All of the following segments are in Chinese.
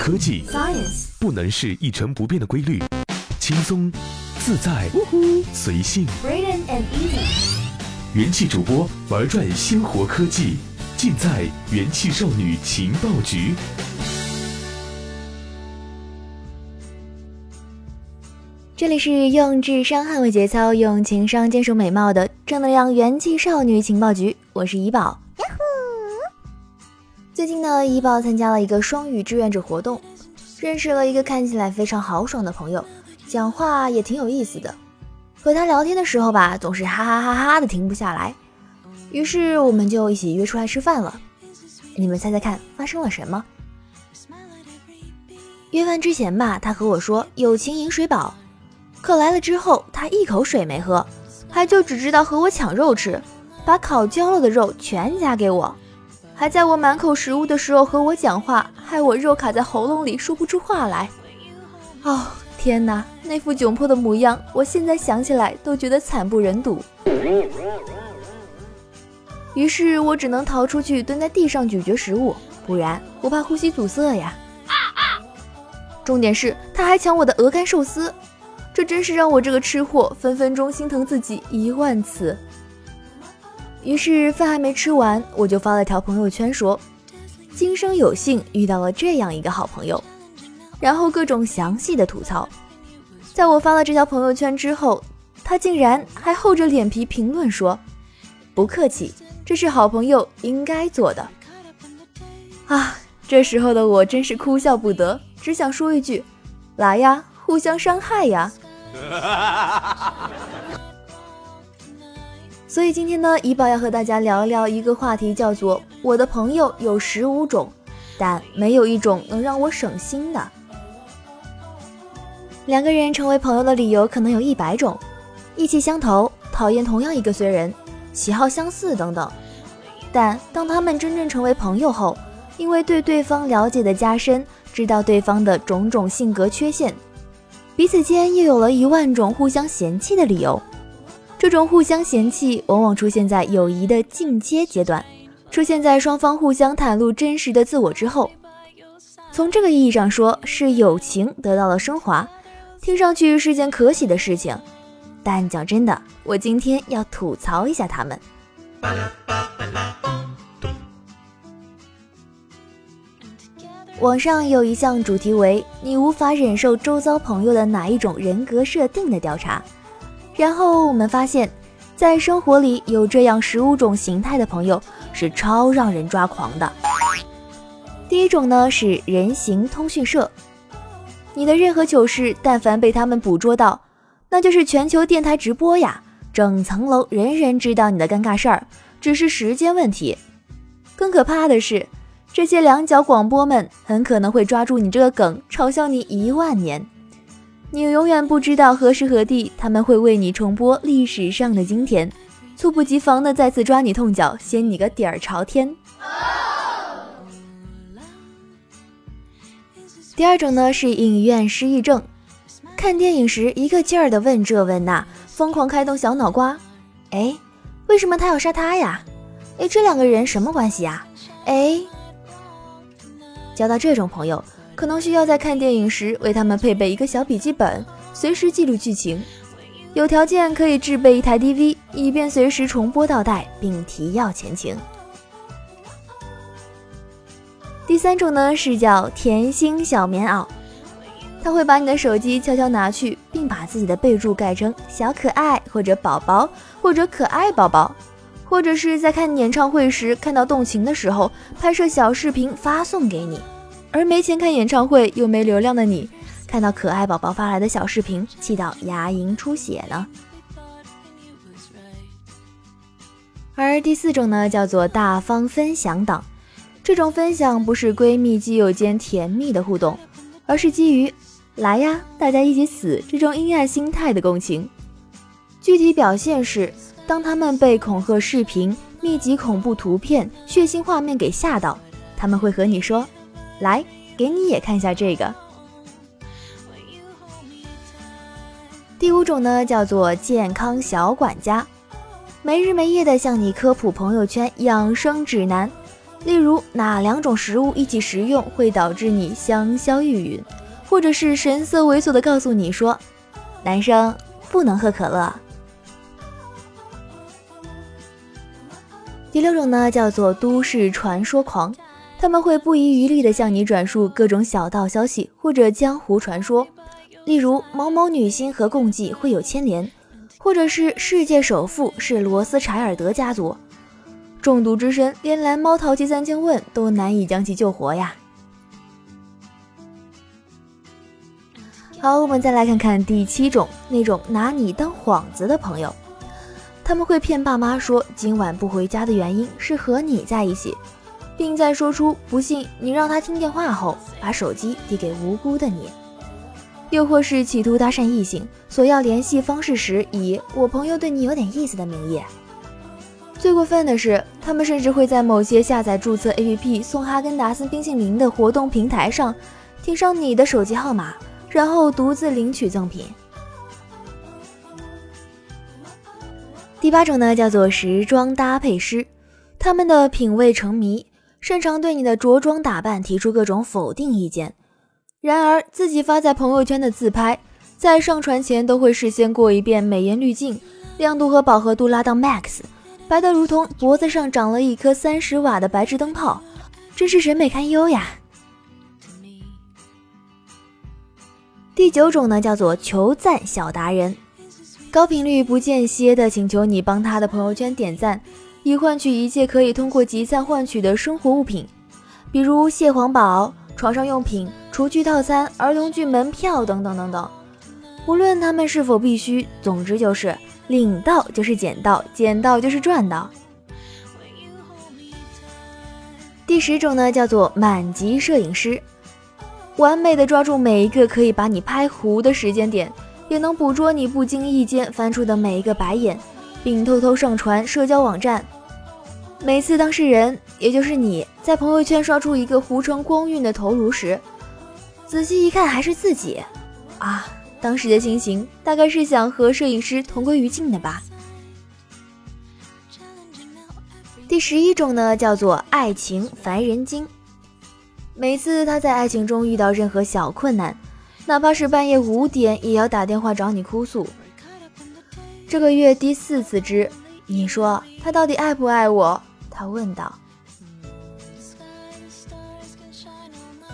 科技 Science 不能是一成不变的规律，轻松、自在、随性。Braden and Easy 元气主播玩转鲜活科技，尽在元气少女情报局。这里是用智商捍卫节操，用情商坚守美貌的正能量元气少女情报局，我是怡宝。最近呢，怡宝参加了一个双语志愿者活动，认识了一个看起来非常豪爽的朋友，讲话也挺有意思的。和他聊天的时候吧，总是哈哈哈哈的停不下来。于是我们就一起约出来吃饭了。你们猜猜看，发生了什么？约饭之前吧，他和我说友情饮水饱。可来了之后，他一口水没喝，还就只知道和我抢肉吃，把烤焦了的肉全夹给我，还在我满口食物的时候和我讲话，害我肉卡在喉咙里说不出话来。哦，天哪，那副窘迫的模样，我现在想起来都觉得惨不忍睹。于是我只能逃出去，蹲在地上咀嚼食物，不然我怕呼吸阻塞呀。重点是，他还抢我的鹅肝寿司。这真是让我这个吃货分分钟心疼自己一万次。于是饭还没吃完，我就发了条朋友圈说：“今生有幸遇到了这样一个好朋友。”然后各种详细的吐槽。在我发了这条朋友圈之后，他竟然还厚着脸皮评论说：“不客气，这是好朋友应该做的。”啊，这时候的我真是哭笑不得，只想说一句：“来呀！”互相伤害呀！所以今天呢，怡宝要和大家聊一聊一个话题，叫做“我的朋友有十五种，但没有一种能让我省心的”。两个人成为朋友的理由可能有一百种：意气相投、讨厌同样一个衰人、喜好相似等等。但当他们真正成为朋友后，因为对对方了解的加深，知道对方的种种性格缺陷。彼此间又有了一万种互相嫌弃的理由，这种互相嫌弃往往出现在友谊的进阶阶段，出现在双方互相袒露真实的自我之后。从这个意义上说，是友情得到了升华，听上去是件可喜的事情。但讲真的，我今天要吐槽一下他们。网上有一项主题为“你无法忍受周遭朋友的哪一种人格设定”的调查，然后我们发现，在生活里有这样十五种形态的朋友是超让人抓狂的。第一种呢是人形通讯社，你的任何糗事，但凡被他们捕捉到，那就是全球电台直播呀，整层楼人人知道你的尴尬事儿，只是时间问题。更可怕的是。这些两脚广播们很可能会抓住你这个梗，嘲笑你一万年。你永远不知道何时何地他们会为你重播历史上的今天，猝不及防的再次抓你痛脚，掀你个底儿朝天。第二种呢是影院失忆症，看电影时一个劲儿的问这问那，疯狂开动小脑瓜。哎，为什么他要杀他呀？哎，这两个人什么关系呀？哎。交到这种朋友，可能需要在看电影时为他们配备一个小笔记本，随时记录剧情。有条件可以置备一台 DV，以便随时重播倒带，并提要前情。第三种呢是叫甜心小棉袄，他会把你的手机悄悄拿去，并把自己的备注改成小可爱或者宝宝或者可爱宝宝。或者是在看演唱会时看到动情的时候，拍摄小视频发送给你；而没钱看演唱会又没流量的你，看到可爱宝宝发来的小视频，气到牙龈出血了。而第四种呢，叫做大方分享党。这种分享不是闺蜜基友间甜蜜的互动，而是基于“来呀，大家一起死”这种阴暗心态的共情。具体表现是。当他们被恐吓视频、密集恐怖图片、血腥画面给吓到，他们会和你说：“来，给你也看一下这个。”第五种呢，叫做健康小管家，没日没夜的向你科普朋友圈养生指南，例如哪两种食物一起食用会导致你香消玉殒，或者是神色猥琐的告诉你说，男生不能喝可乐。第六种呢，叫做都市传说狂，他们会不遗余力的向你转述各种小道消息或者江湖传说，例如某某女星和共济会有牵连，或者是世界首富是罗斯柴尔德家族。中毒之身，连蓝猫淘气三千问都难以将其救活呀。好，我们再来看看第七种，那种拿你当幌子的朋友。他们会骗爸妈说今晚不回家的原因是和你在一起，并在说出不信你让他听电话后，把手机递给无辜的你，又或是企图搭讪异性，索要联系方式时，以我朋友对你有点意思的名义。最过分的是，他们甚至会在某些下载注册 APP 送哈根达斯冰淇淋的活动平台上，填上你的手机号码，然后独自领取赠品。第八种呢，叫做时装搭配师，他们的品味成迷，擅长对你的着装打扮提出各种否定意见。然而，自己发在朋友圈的自拍，在上传前都会事先过一遍美颜滤镜，亮度和饱和度拉到 max，白得如同脖子上长了一颗三十瓦的白炽灯泡，真是审美堪忧呀。第九种呢，叫做求赞小达人。高频率不间歇的请求你帮他的朋友圈点赞，以换取一切可以通过集赞换取的生活物品，比如蟹黄堡、床上用品、厨具套餐、儿童剧门票等等等等。无论他们是否必须，总之就是领到就是捡到，捡到就是赚到。第十种呢，叫做满级摄影师，完美的抓住每一个可以把你拍糊的时间点。也能捕捉你不经意间翻出的每一个白眼，并偷偷上传社交网站。每次当事人，也就是你在朋友圈刷出一个糊成光晕的头颅时，仔细一看还是自己啊！当时的心情大概是想和摄影师同归于尽的吧。第十一种呢，叫做爱情烦人精。每次他在爱情中遇到任何小困难。哪怕是半夜五点，也要打电话找你哭诉。这个月第四次之，你说他到底爱不爱我？他问道。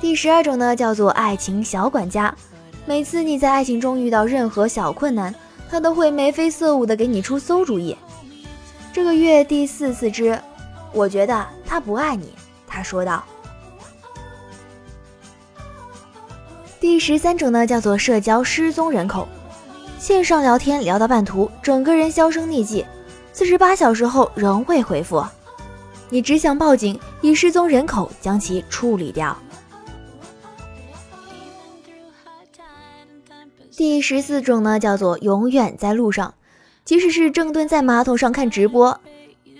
第十二种呢，叫做爱情小管家。每次你在爱情中遇到任何小困难，他都会眉飞色舞的给你出馊主意。这个月第四次之，我觉得他不爱你。他说道。第十三种呢，叫做社交失踪人口，线上聊天聊到半途，整个人销声匿迹，四十八小时后仍未回复，你只想报警，以失踪人口将其处理掉。第十四种呢，叫做永远在路上，即使是正蹲在马桶上看直播，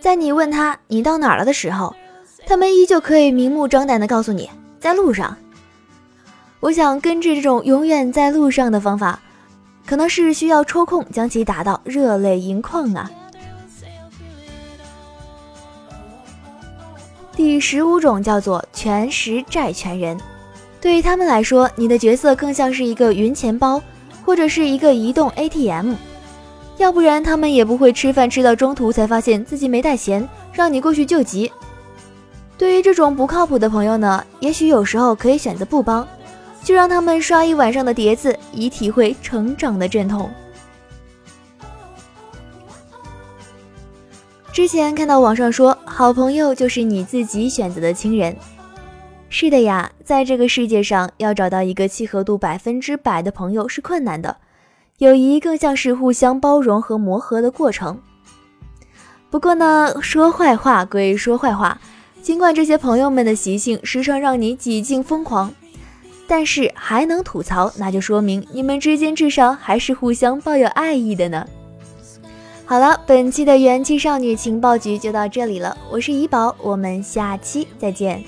在你问他你到哪了的时候，他们依旧可以明目张胆的告诉你在路上。我想根治这种永远在路上的方法，可能是需要抽空将其打到热泪盈眶啊。第十五种叫做全时债权人，对于他们来说，你的角色更像是一个云钱包，或者是一个移动 ATM，要不然他们也不会吃饭吃到中途才发现自己没带钱，让你过去救急。对于这种不靠谱的朋友呢，也许有时候可以选择不帮。就让他们刷一晚上的碟子，以体会成长的阵痛。之前看到网上说，好朋友就是你自己选择的亲人。是的呀，在这个世界上，要找到一个契合度百分之百的朋友是困难的，友谊更像是互相包容和磨合的过程。不过呢，说坏话归说坏话，尽管这些朋友们的习性时常让你几近疯狂。但是还能吐槽，那就说明你们之间至少还是互相抱有爱意的呢。好了，本期的元气少女情报局就到这里了，我是怡宝，我们下期再见。